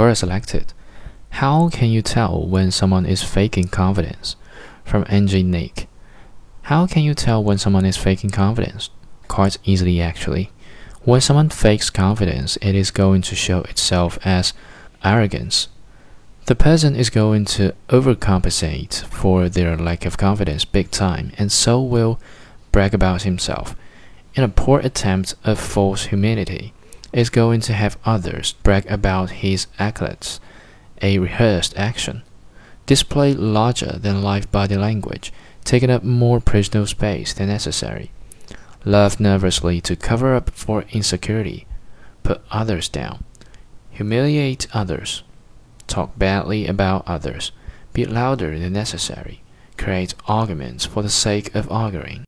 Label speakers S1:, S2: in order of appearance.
S1: Or selected. How can you tell when someone is faking confidence? From Angie Nick. How can you tell when someone is faking confidence? Quite easily, actually. When someone fakes confidence, it is going to show itself as arrogance. The person is going to overcompensate for their lack of confidence big time and so will brag about himself. In a poor attempt of false humility, is going to have others brag about his accolades, a rehearsed action, display larger than life body language, taking up more personal space than necessary, love nervously to cover up for insecurity, put others down, humiliate others, talk badly about others, be louder than necessary, create arguments for the sake of arguing.